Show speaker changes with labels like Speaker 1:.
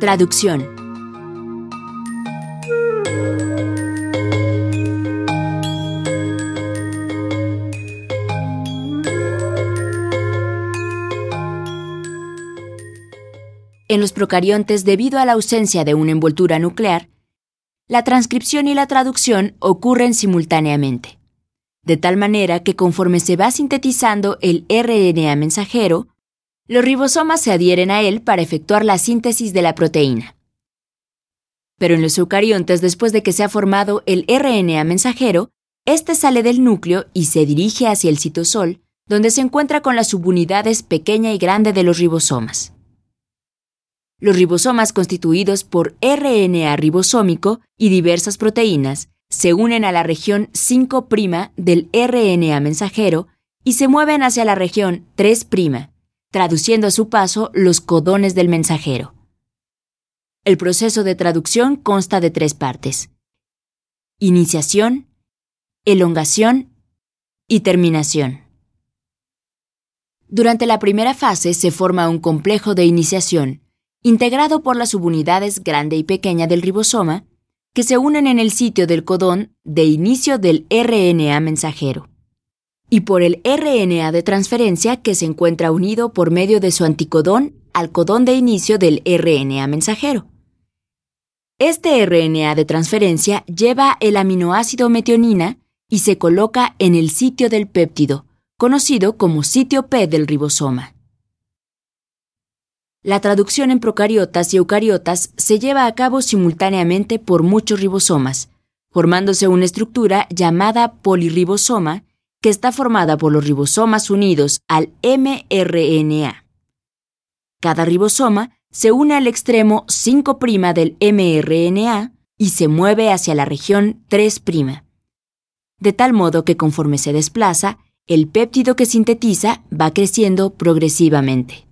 Speaker 1: Traducción. En los procariontes, debido a la ausencia de una envoltura nuclear, la transcripción y la traducción ocurren simultáneamente, de tal manera que conforme se va sintetizando el RNA mensajero, los ribosomas se adhieren a él para efectuar la síntesis de la proteína. Pero en los eucariontes, después de que se ha formado el RNA mensajero, este sale del núcleo y se dirige hacia el citosol, donde se encuentra con las subunidades pequeña y grande de los ribosomas. Los ribosomas constituidos por RNA ribosómico y diversas proteínas se unen a la región 5' del RNA mensajero y se mueven hacia la región 3', traduciendo a su paso los codones del mensajero. El proceso de traducción consta de tres partes. Iniciación, elongación y terminación. Durante la primera fase se forma un complejo de iniciación, integrado por las subunidades grande y pequeña del ribosoma, que se unen en el sitio del codón de inicio del RNA mensajero y por el RNA de transferencia que se encuentra unido por medio de su anticodón al codón de inicio del RNA mensajero. Este RNA de transferencia lleva el aminoácido metionina y se coloca en el sitio del péptido, conocido como sitio P del ribosoma. La traducción en procariotas y eucariotas se lleva a cabo simultáneamente por muchos ribosomas, formándose una estructura llamada polirribosoma que está formada por los ribosomas unidos al mRNA. Cada ribosoma se une al extremo 5' del mRNA y se mueve hacia la región 3', de tal modo que conforme se desplaza, el péptido que sintetiza va creciendo progresivamente.